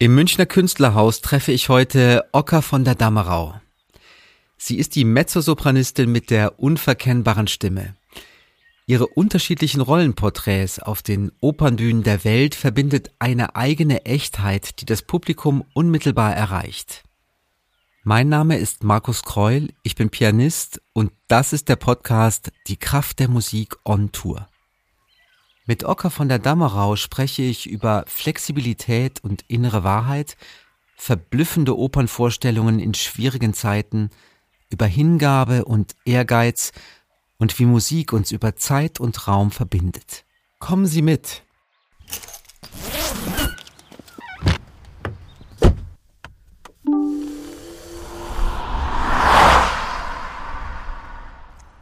Im Münchner Künstlerhaus treffe ich heute Ocker von der Dammerau. Sie ist die Mezzosopranistin mit der unverkennbaren Stimme. Ihre unterschiedlichen Rollenporträts auf den Opernbühnen der Welt verbindet eine eigene Echtheit, die das Publikum unmittelbar erreicht. Mein Name ist Markus Kreul, ich bin Pianist und das ist der Podcast Die Kraft der Musik on Tour. Mit Ocker von der Dammerau spreche ich über Flexibilität und innere Wahrheit, verblüffende Opernvorstellungen in schwierigen Zeiten, über Hingabe und Ehrgeiz und wie Musik uns über Zeit und Raum verbindet. Kommen Sie mit!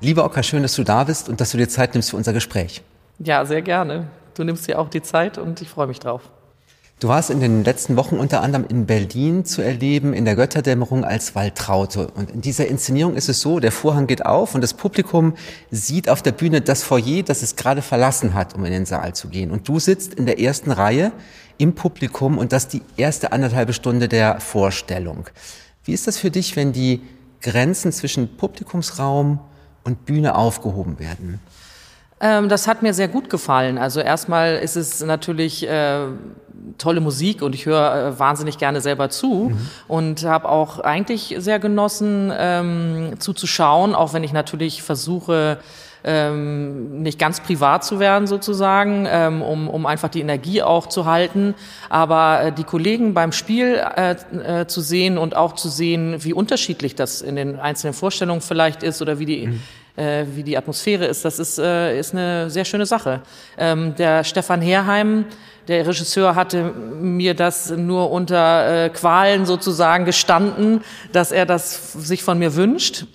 Lieber Ocker, schön, dass du da bist und dass du dir Zeit nimmst für unser Gespräch. Ja, sehr gerne. Du nimmst dir auch die Zeit und ich freue mich drauf. Du warst in den letzten Wochen unter anderem in Berlin zu erleben, in der Götterdämmerung als Waltraute. Und in dieser Inszenierung ist es so, der Vorhang geht auf und das Publikum sieht auf der Bühne das Foyer, das es gerade verlassen hat, um in den Saal zu gehen. Und du sitzt in der ersten Reihe im Publikum und das die erste anderthalbe Stunde der Vorstellung. Wie ist das für dich, wenn die Grenzen zwischen Publikumsraum und Bühne aufgehoben werden? Ähm, das hat mir sehr gut gefallen. Also erstmal ist es natürlich äh, tolle Musik und ich höre äh, wahnsinnig gerne selber zu mhm. und habe auch eigentlich sehr genossen ähm, zuzuschauen, auch wenn ich natürlich versuche, ähm, nicht ganz privat zu werden sozusagen, ähm, um, um einfach die Energie auch zu halten. Aber äh, die Kollegen beim Spiel äh, äh, zu sehen und auch zu sehen, wie unterschiedlich das in den einzelnen Vorstellungen vielleicht ist oder wie die mhm äh, wie die Atmosphäre ist. Das ist, äh, ist eine sehr schöne Sache. Ähm, der Stefan Herheim, der Regisseur, hatte mir das nur unter äh, Qualen sozusagen gestanden, dass er das sich von mir wünscht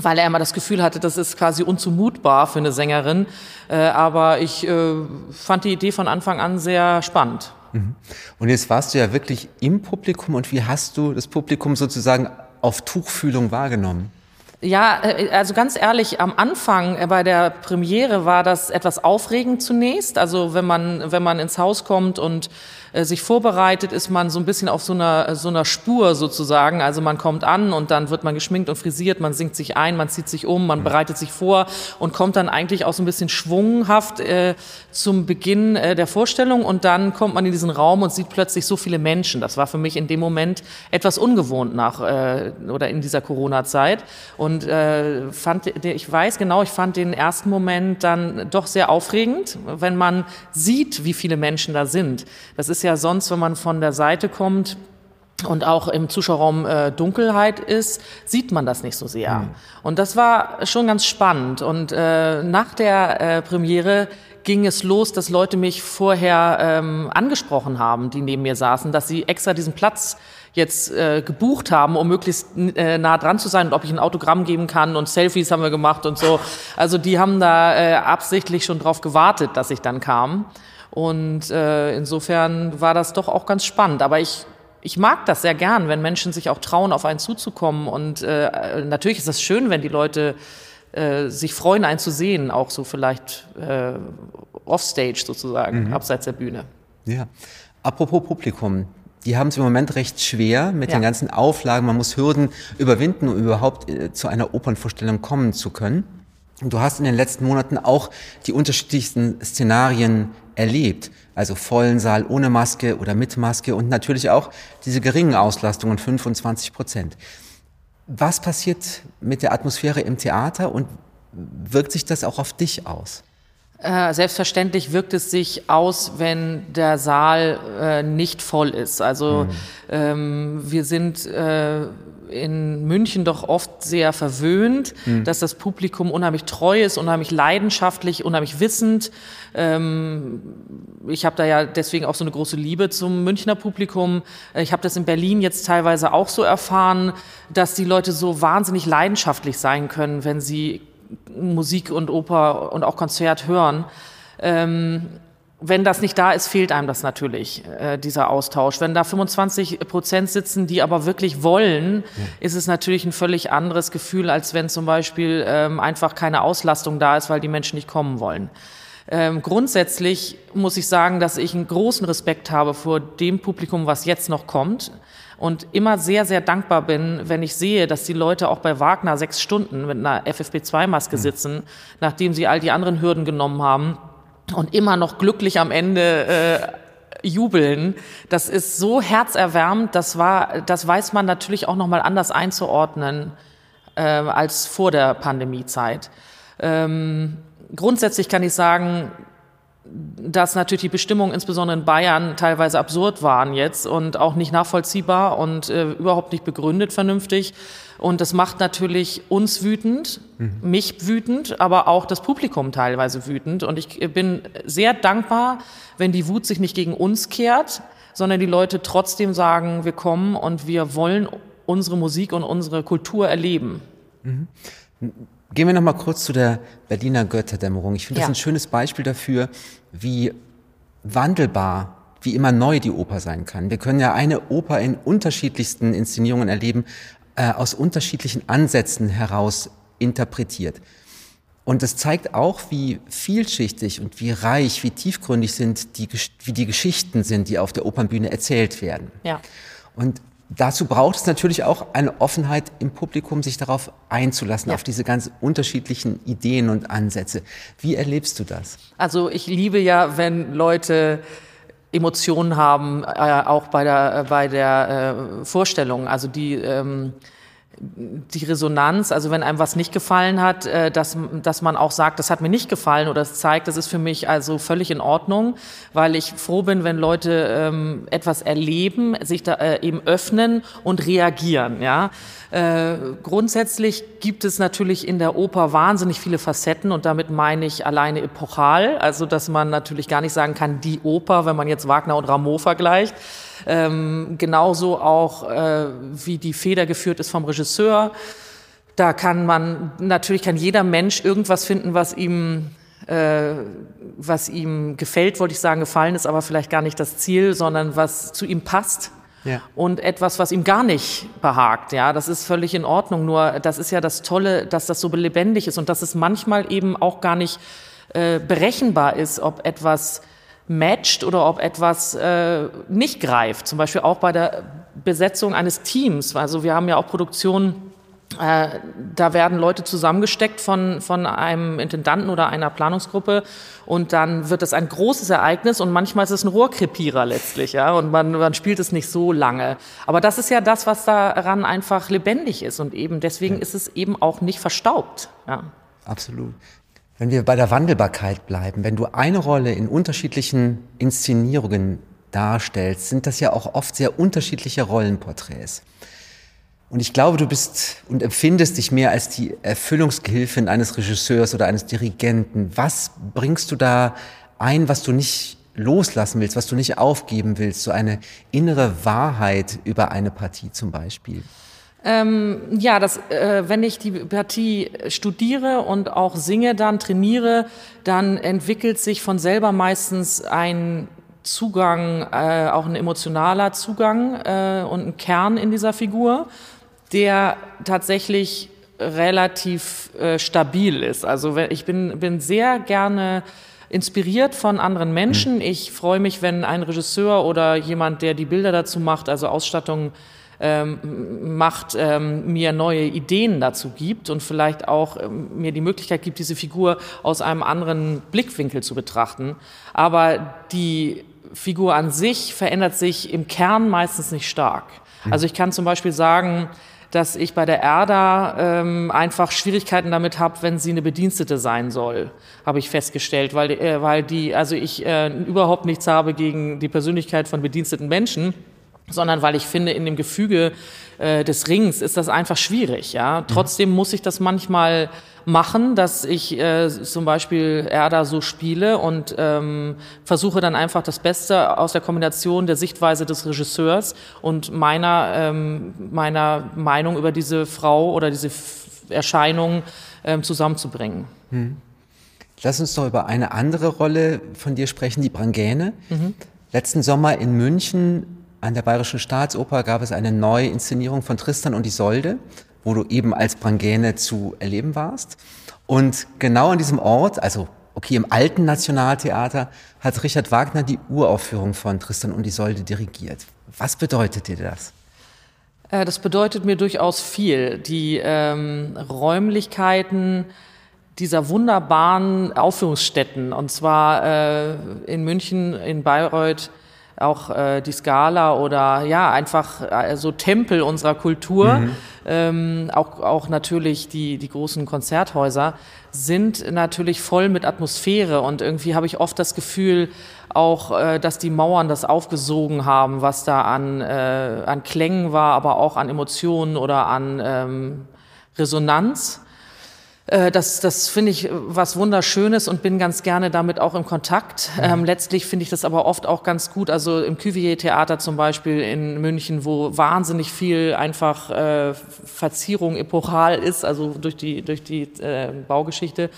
weil er immer das Gefühl hatte, das ist quasi unzumutbar für eine Sängerin. Äh, aber ich äh, fand die Idee von Anfang an sehr spannend. Mhm. Und jetzt warst du ja wirklich im Publikum und wie hast du das Publikum sozusagen auf Tuchfühlung wahrgenommen? Ja, äh, also ganz ehrlich, am Anfang bei der Premiere war das etwas aufregend zunächst. Also wenn man, wenn man ins Haus kommt und äh, sich vorbereitet, ist man so ein bisschen auf so einer, so einer Spur sozusagen. Also man kommt an und dann wird man geschminkt und frisiert, man singt sich ein, man zieht sich um, man mhm. bereitet sich vor und kommt dann eigentlich auch so ein bisschen schwunghaft äh, zum Beginn äh, der Vorstellung und dann kommt man in diesen Raum und sieht plötzlich so viele Menschen. Das war für mich in dem Moment etwas ungewohnt nach äh, oder in dieser Corona-Zeit und äh, fand, ich weiß genau, ich fand den ersten Moment dann doch sehr aufregend, wenn man sieht, wie viele Menschen da sind. Das ist ist ja sonst, wenn man von der Seite kommt, und auch im Zuschauerraum äh, Dunkelheit ist, sieht man das nicht so sehr. Mhm. Und das war schon ganz spannend. Und äh, nach der äh, Premiere ging es los, dass Leute mich vorher ähm, angesprochen haben, die neben mir saßen, dass sie extra diesen Platz jetzt äh, gebucht haben, um möglichst äh, nah dran zu sein und ob ich ein Autogramm geben kann und Selfies haben wir gemacht und so. Also die haben da äh, absichtlich schon drauf gewartet, dass ich dann kam. Und äh, insofern war das doch auch ganz spannend. Aber ich ich mag das sehr gern, wenn Menschen sich auch trauen, auf einen zuzukommen. Und äh, natürlich ist das schön, wenn die Leute äh, sich freuen, einen zu sehen, auch so vielleicht äh, offstage sozusagen, mhm. abseits der Bühne. Ja. Apropos Publikum. Die haben es im Moment recht schwer mit ja. den ganzen Auflagen. Man muss Hürden überwinden, um überhaupt äh, zu einer Opernvorstellung kommen zu können. Und du hast in den letzten Monaten auch die unterschiedlichsten Szenarien erlebt. Also vollen Saal ohne Maske oder mit Maske und natürlich auch diese geringen Auslastungen, 25 Prozent. Was passiert mit der Atmosphäre im Theater und wirkt sich das auch auf dich aus? Äh, selbstverständlich wirkt es sich aus, wenn der Saal äh, nicht voll ist. Also mhm. ähm, wir sind äh, in München doch oft sehr verwöhnt, mhm. dass das Publikum unheimlich treu ist, unheimlich leidenschaftlich, unheimlich wissend. Ähm, ich habe da ja deswegen auch so eine große Liebe zum Münchner Publikum. Äh, ich habe das in Berlin jetzt teilweise auch so erfahren, dass die Leute so wahnsinnig leidenschaftlich sein können, wenn sie Musik und Oper und auch Konzert hören. Ähm, wenn das nicht da ist, fehlt einem das natürlich, äh, dieser Austausch. Wenn da 25 Prozent sitzen, die aber wirklich wollen, ja. ist es natürlich ein völlig anderes Gefühl, als wenn zum Beispiel ähm, einfach keine Auslastung da ist, weil die Menschen nicht kommen wollen. Ähm, grundsätzlich muss ich sagen, dass ich einen großen Respekt habe vor dem Publikum, was jetzt noch kommt und immer sehr, sehr dankbar bin, wenn ich sehe, dass die Leute auch bei Wagner sechs Stunden mit einer FFP2-Maske mhm. sitzen, nachdem sie all die anderen Hürden genommen haben und immer noch glücklich am Ende äh, jubeln. Das ist so herzerwärmend. Das war, das weiß man natürlich auch noch mal anders einzuordnen äh, als vor der Pandemiezeit. Ähm, grundsätzlich kann ich sagen, dass natürlich die Bestimmungen insbesondere in Bayern teilweise absurd waren jetzt und auch nicht nachvollziehbar und äh, überhaupt nicht begründet vernünftig. Und das macht natürlich uns wütend, mhm. mich wütend, aber auch das Publikum teilweise wütend. Und ich bin sehr dankbar, wenn die Wut sich nicht gegen uns kehrt, sondern die Leute trotzdem sagen, wir kommen und wir wollen unsere Musik und unsere Kultur erleben. Mhm. Gehen wir noch mal kurz zu der Berliner Götterdämmerung. Ich finde ja. das ein schönes Beispiel dafür, wie wandelbar, wie immer neu die Oper sein kann. Wir können ja eine Oper in unterschiedlichsten Inszenierungen erleben, äh, aus unterschiedlichen Ansätzen heraus interpretiert. Und es zeigt auch, wie vielschichtig und wie reich, wie tiefgründig sind die, wie die Geschichten sind, die auf der Opernbühne erzählt werden. Ja. Und dazu braucht es natürlich auch eine Offenheit im Publikum, sich darauf einzulassen, ja. auf diese ganz unterschiedlichen Ideen und Ansätze. Wie erlebst du das? Also ich liebe ja, wenn Leute Emotionen haben, äh, auch bei der, äh, bei der äh, Vorstellung. Also die ähm, die Resonanz, also wenn einem was nicht gefallen hat, äh, dass, dass man auch sagt, das hat mir nicht gefallen oder es zeigt, das ist für mich also völlig in Ordnung, weil ich froh bin, wenn Leute ähm, etwas erleben, sich da äh, eben öffnen und reagieren. Ja, äh, grundsätzlich gibt es natürlich in der Oper wahnsinnig viele Facetten und damit meine ich alleine epochal, also dass man natürlich gar nicht sagen kann, die Oper, wenn man jetzt Wagner und Rameau vergleicht. Ähm, genauso auch, äh, wie die Feder geführt ist vom Regisseur. Da kann man, natürlich kann jeder Mensch irgendwas finden, was ihm äh, was ihm gefällt, wollte ich sagen, gefallen ist, aber vielleicht gar nicht das Ziel, sondern was zu ihm passt. Ja. Und etwas, was ihm gar nicht behagt, ja, das ist völlig in Ordnung. Nur, das ist ja das Tolle, dass das so lebendig ist und dass es manchmal eben auch gar nicht äh, berechenbar ist, ob etwas matcht oder ob etwas äh, nicht greift. Zum Beispiel auch bei der Besetzung eines Teams. Also wir haben ja auch Produktionen, äh, da werden Leute zusammengesteckt von, von einem Intendanten oder einer Planungsgruppe und dann wird es ein großes Ereignis und manchmal ist es ein Rohrkrepierer letztlich, ja, und man, man spielt es nicht so lange. Aber das ist ja das, was daran einfach lebendig ist und eben deswegen ja. ist es eben auch nicht verstaubt, ja. Absolut. Wenn wir bei der Wandelbarkeit bleiben, wenn du eine Rolle in unterschiedlichen Inszenierungen darstellst, sind das ja auch oft sehr unterschiedliche Rollenporträts. Und ich glaube, du bist und empfindest dich mehr als die Erfüllungsgehilfin eines Regisseurs oder eines Dirigenten. Was bringst du da ein, was du nicht loslassen willst, was du nicht aufgeben willst? So eine innere Wahrheit über eine Partie zum Beispiel. Ähm, ja, das, äh, wenn ich die Partie studiere und auch singe, dann trainiere, dann entwickelt sich von selber meistens ein Zugang, äh, auch ein emotionaler Zugang äh, und ein Kern in dieser Figur, der tatsächlich relativ äh, stabil ist. Also ich bin, bin sehr gerne inspiriert von anderen Menschen. Mhm. Ich freue mich, wenn ein Regisseur oder jemand, der die Bilder dazu macht, also Ausstattung ähm, macht, ähm, mir neue Ideen dazu gibt und vielleicht auch ähm, mir die Möglichkeit gibt, diese Figur aus einem anderen Blickwinkel zu betrachten. Aber die Figur an sich verändert sich im Kern meistens nicht stark. Mhm. Also ich kann zum Beispiel sagen, dass ich bei der Erda ähm, einfach Schwierigkeiten damit habe, wenn sie eine Bedienstete sein soll, habe ich festgestellt, weil, äh, weil die, also ich äh, überhaupt nichts habe gegen die Persönlichkeit von bediensteten Menschen sondern weil ich finde, in dem Gefüge äh, des Rings ist das einfach schwierig. Ja, trotzdem muss ich das manchmal machen, dass ich äh, zum Beispiel Erda so spiele und ähm, versuche dann einfach das Beste aus der Kombination der Sichtweise des Regisseurs und meiner ähm, meiner Meinung über diese Frau oder diese Erscheinung ähm, zusammenzubringen. Hm. Lass uns doch über eine andere Rolle von dir sprechen, die Brangäne. Mhm. Letzten Sommer in München an der Bayerischen Staatsoper gab es eine neue Inszenierung von Tristan und Isolde, wo du eben als Brangäne zu erleben warst. Und genau an diesem Ort, also Okay, im alten Nationaltheater hat Richard Wagner die Uraufführung von Tristan und Isolde dirigiert. Was bedeutet dir das? Äh, das bedeutet mir durchaus viel. Die ähm, Räumlichkeiten dieser wunderbaren Aufführungsstätten, und zwar äh, in München, in Bayreuth, auch äh, die Skala oder ja, einfach äh, so Tempel unserer Kultur, mhm. ähm, auch, auch natürlich die, die großen Konzerthäuser, sind natürlich voll mit Atmosphäre und irgendwie habe ich oft das Gefühl, auch, äh, dass die Mauern das aufgesogen haben, was da an, äh, an Klängen war, aber auch an Emotionen oder an ähm, Resonanz. Äh, das, das finde ich was Wunderschönes und bin ganz gerne damit auch im Kontakt. Ähm, letztlich finde ich das aber oft auch ganz gut. Also im Cuvier-Theater zum Beispiel in München, wo wahnsinnig viel einfach äh, Verzierung epochal ist, also durch die, durch die äh, Baugeschichte.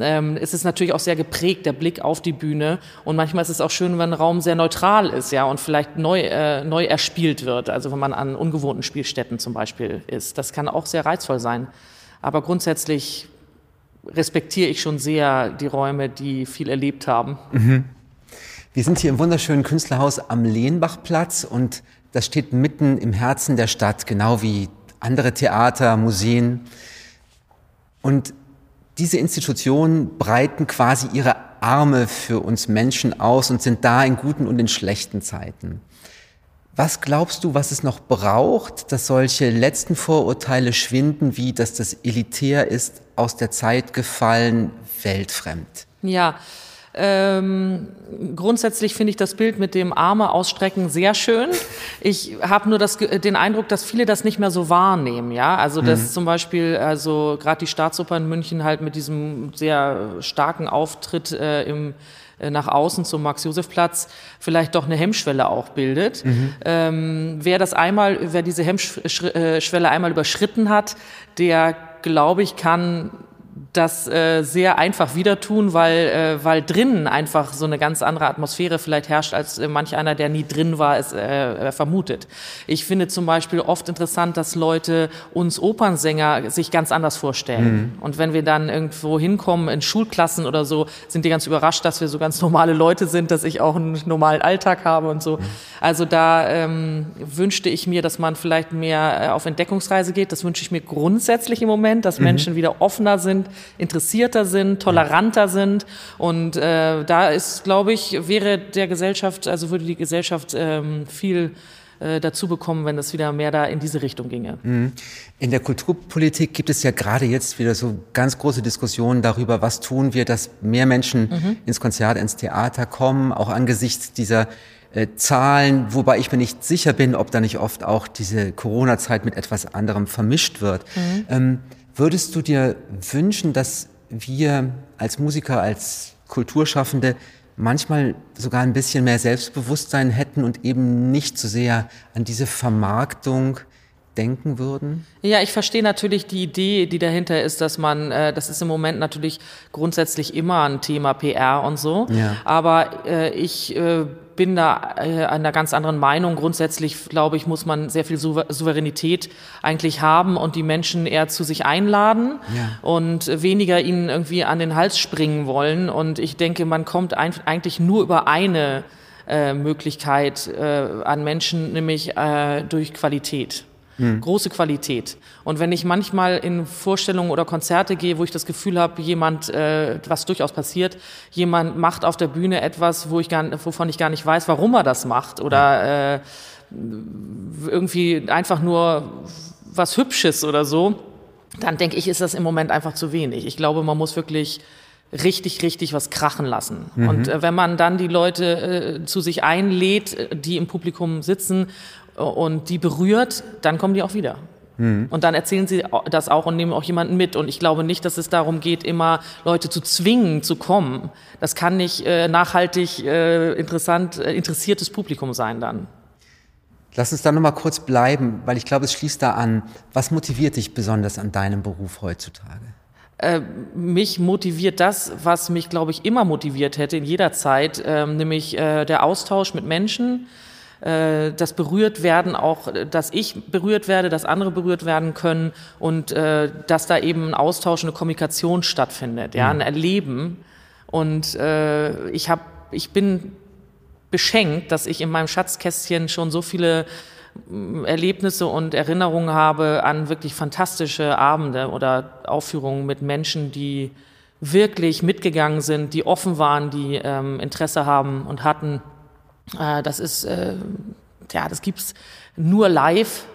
Ähm, ist es natürlich auch sehr geprägt, der Blick auf die Bühne. Und manchmal ist es auch schön, wenn ein Raum sehr neutral ist, ja, und vielleicht neu, äh, neu erspielt wird. Also wenn man an ungewohnten Spielstätten zum Beispiel ist. Das kann auch sehr reizvoll sein. Aber grundsätzlich respektiere ich schon sehr die Räume, die viel erlebt haben. Mhm. Wir sind hier im wunderschönen Künstlerhaus am Lehnbachplatz und das steht mitten im Herzen der Stadt, genau wie andere Theater, Museen. Und diese Institutionen breiten quasi ihre Arme für uns Menschen aus und sind da in guten und in schlechten Zeiten. Was glaubst du, was es noch braucht, dass solche letzten Vorurteile schwinden, wie dass das elitär ist, aus der Zeit gefallen, weltfremd? Ja, ähm, grundsätzlich finde ich das Bild mit dem Arme ausstrecken sehr schön. Ich habe nur das, den Eindruck, dass viele das nicht mehr so wahrnehmen. Ja, also dass mhm. zum Beispiel, also gerade die Staatsoper in München halt mit diesem sehr starken Auftritt äh, im nach außen zum Max-Josef-Platz vielleicht doch eine Hemmschwelle auch bildet. Mhm. Ähm, wer das einmal, wer diese Hemmschwelle einmal überschritten hat, der glaube ich, kann das äh, sehr einfach wieder tun, weil, äh, weil drinnen einfach so eine ganz andere Atmosphäre vielleicht herrscht, als äh, manch einer, der nie drin war, es äh, vermutet. Ich finde zum Beispiel oft interessant, dass Leute uns Opernsänger sich ganz anders vorstellen. Mhm. Und wenn wir dann irgendwo hinkommen in Schulklassen oder so, sind die ganz überrascht, dass wir so ganz normale Leute sind, dass ich auch einen normalen Alltag habe und so. Mhm. Also da ähm, wünschte ich mir, dass man vielleicht mehr äh, auf Entdeckungsreise geht. Das wünsche ich mir grundsätzlich im Moment, dass mhm. Menschen wieder offener sind interessierter sind, toleranter sind. Und äh, da ist, glaube ich, wäre der Gesellschaft, also würde die Gesellschaft ähm, viel äh, dazu bekommen, wenn es wieder mehr da in diese Richtung ginge. Mhm. In der Kulturpolitik gibt es ja gerade jetzt wieder so ganz große Diskussionen darüber, was tun wir, dass mehr Menschen mhm. ins Konzert, ins Theater kommen, auch angesichts dieser äh, Zahlen, wobei ich mir nicht sicher bin, ob da nicht oft auch diese Corona-Zeit mit etwas anderem vermischt wird. Mhm. Ähm, Würdest du dir wünschen, dass wir als Musiker, als Kulturschaffende manchmal sogar ein bisschen mehr Selbstbewusstsein hätten und eben nicht so sehr an diese Vermarktung denken würden? Ja, ich verstehe natürlich die Idee, die dahinter ist, dass man, äh, das ist im Moment natürlich grundsätzlich immer ein Thema PR und so. Ja. Aber äh, ich äh, bin da äh, einer ganz anderen Meinung. Grundsätzlich, glaube ich, muss man sehr viel Souveränität eigentlich haben und die Menschen eher zu sich einladen ja. und weniger ihnen irgendwie an den Hals springen wollen. Und ich denke, man kommt eigentlich nur über eine äh, Möglichkeit äh, an Menschen, nämlich äh, durch Qualität. Mhm. Große Qualität. Und wenn ich manchmal in Vorstellungen oder Konzerte gehe, wo ich das Gefühl habe, jemand, äh, was durchaus passiert, jemand macht auf der Bühne etwas, wo ich gar, wovon ich gar nicht weiß, warum er das macht oder äh, irgendwie einfach nur was Hübsches oder so, dann denke ich, ist das im Moment einfach zu wenig. Ich glaube, man muss wirklich richtig, richtig was krachen lassen. Mhm. Und äh, wenn man dann die Leute äh, zu sich einlädt, äh, die im Publikum sitzen und die berührt, dann kommen die auch wieder. Mhm. Und dann erzählen sie das auch und nehmen auch jemanden mit. Und ich glaube nicht, dass es darum geht, immer Leute zu zwingen, zu kommen. Das kann nicht äh, nachhaltig äh, interessant, äh, interessiertes Publikum sein dann. Lass uns da nochmal kurz bleiben, weil ich glaube, es schließt da an. Was motiviert dich besonders an deinem Beruf heutzutage? Äh, mich motiviert das, was mich, glaube ich, immer motiviert hätte in jeder Zeit, ähm, nämlich äh, der Austausch mit Menschen, äh, das berührt werden, auch dass ich berührt werde, dass andere berührt werden können und äh, dass da eben ein Austausch, eine Kommunikation stattfindet, ja, ein mhm. Erleben. Und äh, ich, hab, ich bin beschenkt, dass ich in meinem Schatzkästchen schon so viele mm, Erlebnisse und Erinnerungen habe an wirklich fantastische Abende oder Aufführungen mit Menschen, die wirklich mitgegangen sind, die offen waren, die ähm, Interesse haben und hatten. Äh, das ist, äh, ja, das gibt's nur live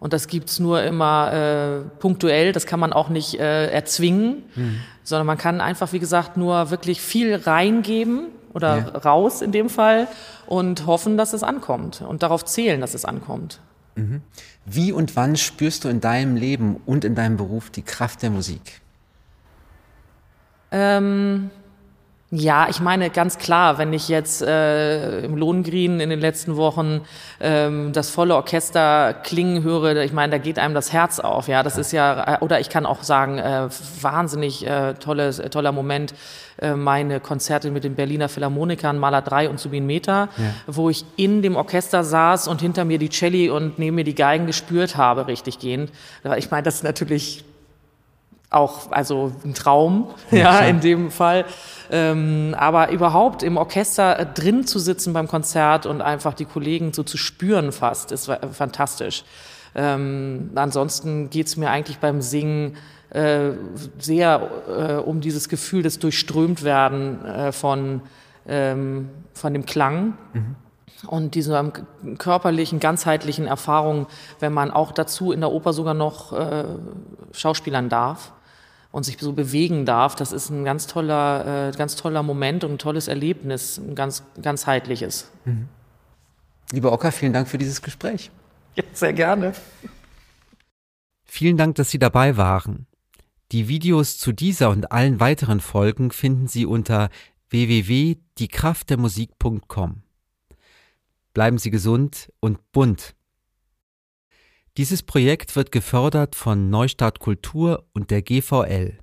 und das gibt's nur immer äh, punktuell. Das kann man auch nicht erzwingen, mhm. sondern man kann einfach, wie gesagt, nur wirklich viel reingeben oder ja. raus in dem Fall und hoffen, dass es ankommt und darauf zählen, dass es ankommt. Mhm. Wie und wann spürst du in deinem Leben und in deinem Beruf die Kraft der Musik? Ähm, ja, ich meine ganz klar, wenn ich jetzt äh, im Lohngrin in den letzten Wochen ähm, das volle Orchester klingen höre, ich meine, da geht einem das Herz auf. Ja, das ist ja, äh, oder ich kann auch sagen, äh, wahnsinnig äh, tolles, äh, toller Moment, äh, meine Konzerte mit den Berliner Philharmonikern, Maler 3 und Subin Meta, ja. wo ich in dem Orchester saß und hinter mir die Celli und neben mir die Geigen gespürt habe, richtig gehend. Ich meine, das ist natürlich auch also ein Traum, ja, ja in dem Fall. Ähm, aber überhaupt im Orchester äh, drin zu sitzen beim Konzert und einfach die Kollegen so zu spüren fast, ist fantastisch. Ähm, ansonsten geht's mir eigentlich beim Singen äh, sehr äh, um dieses Gefühl des Durchströmtwerden äh, von, ähm, von dem Klang. Mhm und diese körperlichen, ganzheitlichen Erfahrungen, wenn man auch dazu in der Oper sogar noch äh, schauspielern darf und sich so bewegen darf, das ist ein ganz toller, äh, ganz toller Moment und ein tolles Erlebnis, ein ganz ganzheitliches. Mhm. Lieber Ocker, vielen Dank für dieses Gespräch. Ja, sehr gerne. Vielen Dank, dass Sie dabei waren. Die Videos zu dieser und allen weiteren Folgen finden Sie unter www.diekraftdermusik.com. Bleiben Sie gesund und bunt. Dieses Projekt wird gefördert von Neustart Kultur und der GVL.